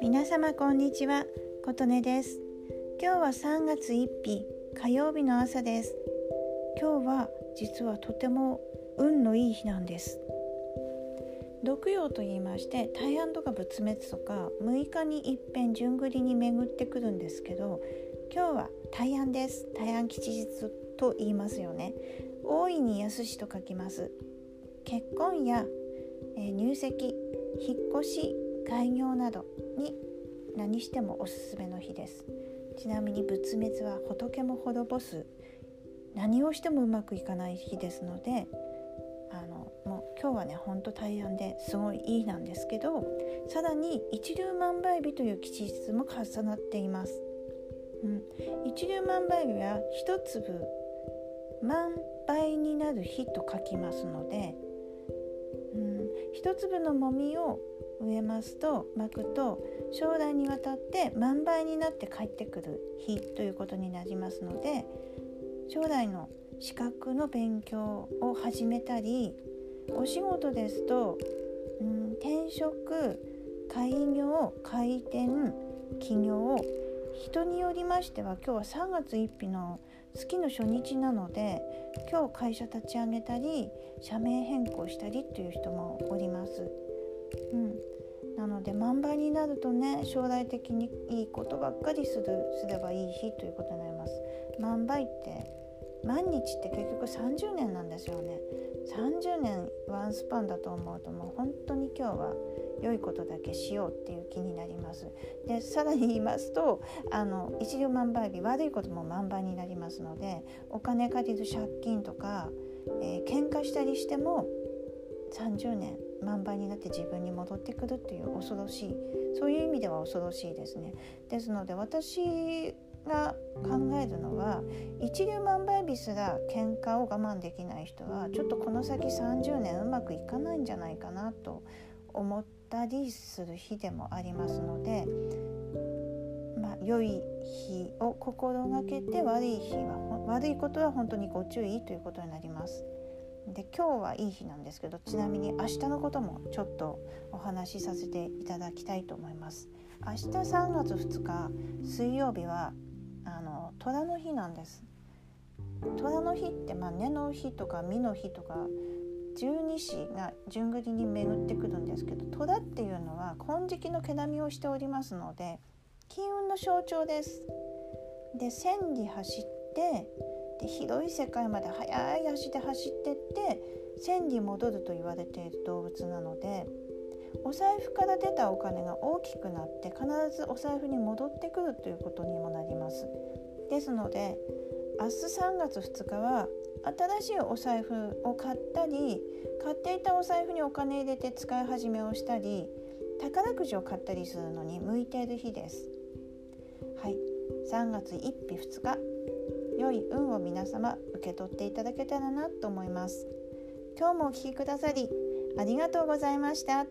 皆様こんにちは琴音です。今日は3月1日火曜日の朝です。今日は実はとても運のいい日なんです。毒陽と言いまして大安とか仏滅とか6日に一遍順繰りに巡ってくるんですけど今日は大安です。大安吉日と言いますよね。大いに安しと書きます。結婚や、え入籍引っ越し開業などに何してもおすすめの日です。ちなみに仏滅は仏も滅ぼす。何をしてもうまくいかない日ですのであのもう今日はねほんと大安ですごいいいなんですけどさらに一粒万倍日という吉日も重なっています、うん、一粒万倍日は一粒万倍になる日と書きますので、一粒のもみを植えますと巻くと将来にわたって万倍になって帰ってくる日ということになりますので将来の資格の勉強を始めたりお仕事ですと、うん、転職開業開店起業人によりましては今日は3月1日の月の初日なので今日会社立ち上げたり社名変更したりっていう人もおります。うん、なので万倍になるとね将来的にいいことばっかりするすればいい日ということになります。万倍って万日って結局30年なんですよね。30年ワンスパンだと思うともう本当に今日は良いことだけしようっていう気になります。でさらに言いますとあの一両万倍日悪いことも万倍になりますのでお金借りる借金とか、えー、喧嘩したりしても30年万倍になって自分に戻ってくるっていう恐ろしいそういう意味では恐ろしいですね。ですので私が考えるのは一粒万倍日すら喧嘩を我慢できない人はちょっとこの先30年うまくいかないんじゃないかなと思ったりする日でもありますので、まあ、良い日を心がけて悪い日は悪いことは本当にご注意ということになります。で今日はいい日なんですけどちなみに明日のこともちょっとお話しさせていただきたいと思います。明日3月2日水曜日はあの虎の日なんです虎の日ってまあ根の日とか実の日とか十二支が順繰りに巡ってくるんですけど虎っていうのは金色の毛並みをしておりますので金運の象徴です。で千里走ってで広い世界まで速い足で走ってって千里戻ると言われている動物なのでお財布から出たお金が大きくなって必ずお財布に戻ってくるということにもなります。ですので明日3月2日は新しいお財布を買ったり買っていたお財布にお金入れて使い始めをしたり宝くじを買ったりするのに向いている日です。はい。3月1日2日良い運を皆様受け取っていただけたらなと思います。今日もお聴きくださりありがとうございました。